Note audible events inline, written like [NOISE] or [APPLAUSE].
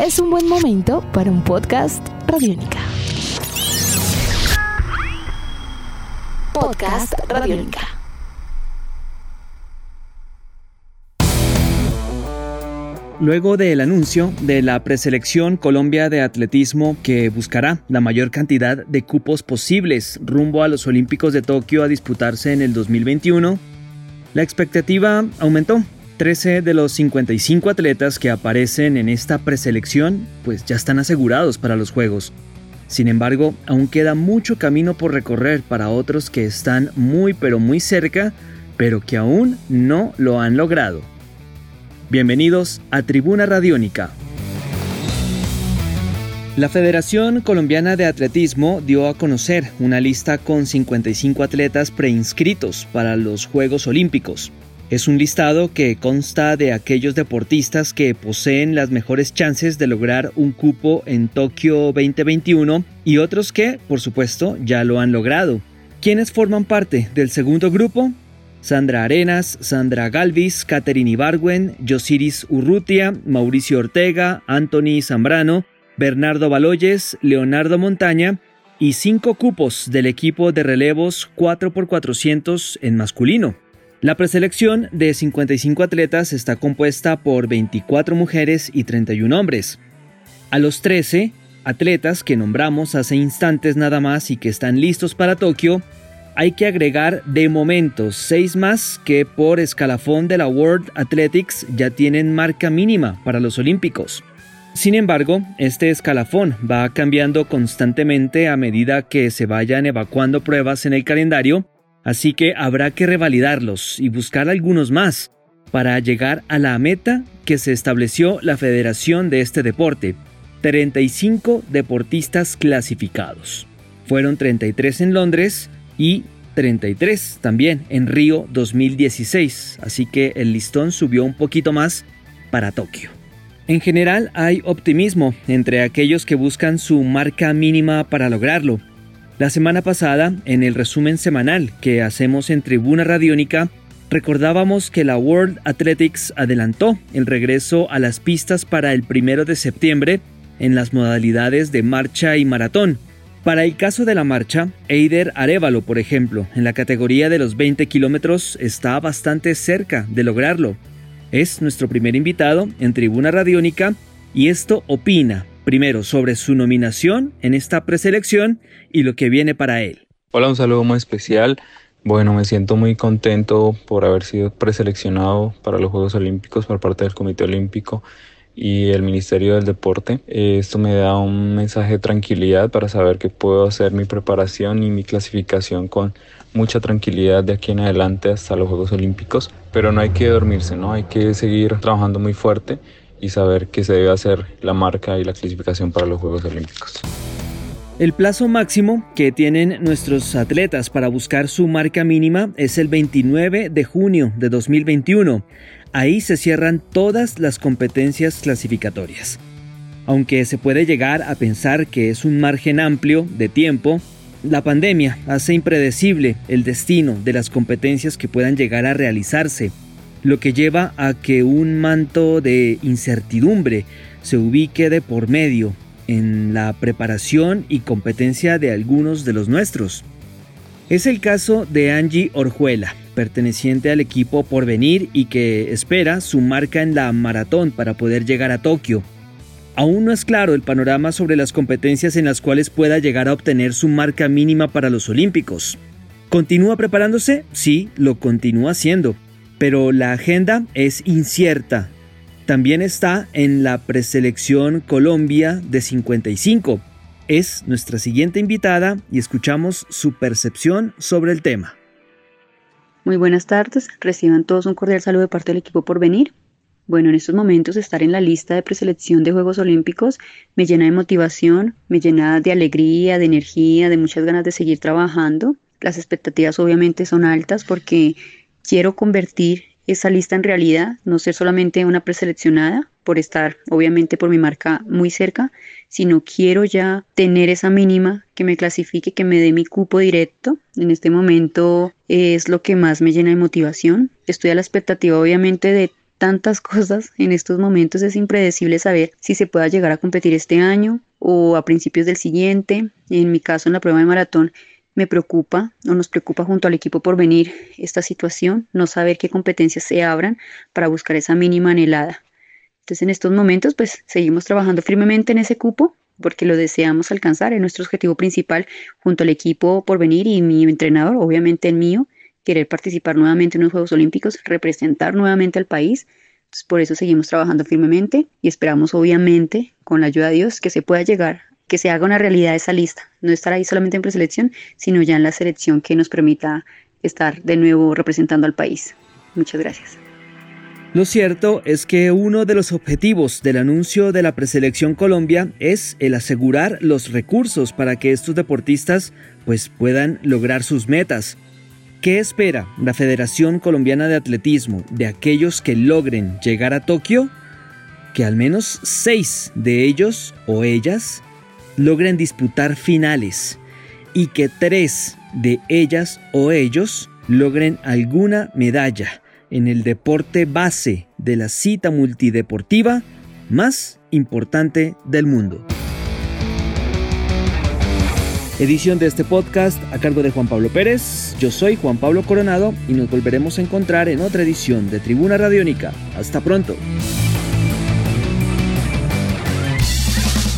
es un buen momento para un podcast Radiónica. Podcast Radiónica. Luego del anuncio de la preselección Colombia de Atletismo que buscará la mayor cantidad de cupos posibles rumbo a los Olímpicos de Tokio a disputarse en el 2021, la expectativa aumentó 13 de los 55 atletas que aparecen en esta preselección pues ya están asegurados para los Juegos. Sin embargo, aún queda mucho camino por recorrer para otros que están muy pero muy cerca, pero que aún no lo han logrado. Bienvenidos a Tribuna Radiónica. La Federación Colombiana de Atletismo dio a conocer una lista con 55 atletas preinscritos para los Juegos Olímpicos. Es un listado que consta de aquellos deportistas que poseen las mejores chances de lograr un cupo en Tokio 2021 y otros que, por supuesto, ya lo han logrado. ¿Quiénes forman parte del segundo grupo? Sandra Arenas, Sandra Galvis, Caterine Ibargüen, Yosiris Urrutia, Mauricio Ortega, Anthony Zambrano, Bernardo Baloyes, Leonardo Montaña y cinco cupos del equipo de relevos 4x400 en masculino. La preselección de 55 atletas está compuesta por 24 mujeres y 31 hombres. A los 13 atletas que nombramos hace instantes nada más y que están listos para Tokio, hay que agregar de momento 6 más que por escalafón de la World Athletics ya tienen marca mínima para los Olímpicos. Sin embargo, este escalafón va cambiando constantemente a medida que se vayan evacuando pruebas en el calendario Así que habrá que revalidarlos y buscar algunos más para llegar a la meta que se estableció la federación de este deporte, 35 deportistas clasificados. Fueron 33 en Londres y 33 también en Río 2016, así que el listón subió un poquito más para Tokio. En general hay optimismo entre aquellos que buscan su marca mínima para lograrlo, la semana pasada, en el resumen semanal que hacemos en Tribuna Radiónica, recordábamos que la World Athletics adelantó el regreso a las pistas para el primero de septiembre en las modalidades de marcha y maratón. Para el caso de la marcha, Eider Arevalo, por ejemplo, en la categoría de los 20 kilómetros, está bastante cerca de lograrlo. Es nuestro primer invitado en Tribuna Radiónica y esto opina primero sobre su nominación en esta preselección y lo que viene para él. Hola, un saludo muy especial. Bueno, me siento muy contento por haber sido preseleccionado para los Juegos Olímpicos por parte del Comité Olímpico y el Ministerio del Deporte. Esto me da un mensaje de tranquilidad para saber que puedo hacer mi preparación y mi clasificación con mucha tranquilidad de aquí en adelante hasta los Juegos Olímpicos. Pero no hay que dormirse, ¿no? Hay que seguir trabajando muy fuerte y saber que se debe hacer la marca y la clasificación para los Juegos Olímpicos. El plazo máximo que tienen nuestros atletas para buscar su marca mínima es el 29 de junio de 2021. Ahí se cierran todas las competencias clasificatorias. Aunque se puede llegar a pensar que es un margen amplio de tiempo, la pandemia hace impredecible el destino de las competencias que puedan llegar a realizarse lo que lleva a que un manto de incertidumbre se ubique de por medio en la preparación y competencia de algunos de los nuestros. Es el caso de Angie Orjuela, perteneciente al equipo Porvenir y que espera su marca en la maratón para poder llegar a Tokio. Aún no es claro el panorama sobre las competencias en las cuales pueda llegar a obtener su marca mínima para los Olímpicos. ¿Continúa preparándose? Sí, lo continúa haciendo pero la agenda es incierta. También está en la preselección Colombia de 55. Es nuestra siguiente invitada y escuchamos su percepción sobre el tema. Muy buenas tardes, reciban todos un cordial saludo de parte del equipo por venir. Bueno, en estos momentos estar en la lista de preselección de Juegos Olímpicos me llena de motivación, me llena de alegría, de energía, de muchas ganas de seguir trabajando. Las expectativas obviamente son altas porque quiero convertir esa lista en realidad, no ser solamente una preseleccionada por estar obviamente por mi marca muy cerca, sino quiero ya tener esa mínima que me clasifique, que me dé mi cupo directo. En este momento es lo que más me llena de motivación. Estoy a la expectativa obviamente de tantas [LAUGHS] cosas en estos momentos, es impredecible saber si se pueda llegar a competir este año o a principios del siguiente. En mi caso, en la prueba de maratón, me preocupa o nos preocupa junto al equipo por venir esta situación, no saber qué competencias se abran para buscar esa mínima anhelada. Entonces, en estos momentos, pues seguimos trabajando firmemente en ese cupo porque lo deseamos alcanzar, es nuestro objetivo principal junto al equipo por venir y mi entrenador, obviamente el mío, querer participar nuevamente en los Juegos Olímpicos, representar nuevamente al país. Por eso seguimos trabajando firmemente y esperamos, obviamente, con la ayuda de Dios, que se pueda llegar, que se haga una realidad esa lista, no estar ahí solamente en preselección, sino ya en la selección que nos permita estar de nuevo representando al país. Muchas gracias. Lo cierto es que uno de los objetivos del anuncio de la preselección Colombia es el asegurar los recursos para que estos deportistas pues puedan lograr sus metas. ¿Qué espera la Federación Colombiana de Atletismo de aquellos que logren llegar a Tokio? Que al menos seis de ellos o ellas logren disputar finales y que tres de ellas o ellos logren alguna medalla en el deporte base de la cita multideportiva más importante del mundo. Edición de este podcast a cargo de Juan Pablo Pérez. Yo soy Juan Pablo Coronado y nos volveremos a encontrar en otra edición de Tribuna Radiónica. Hasta pronto.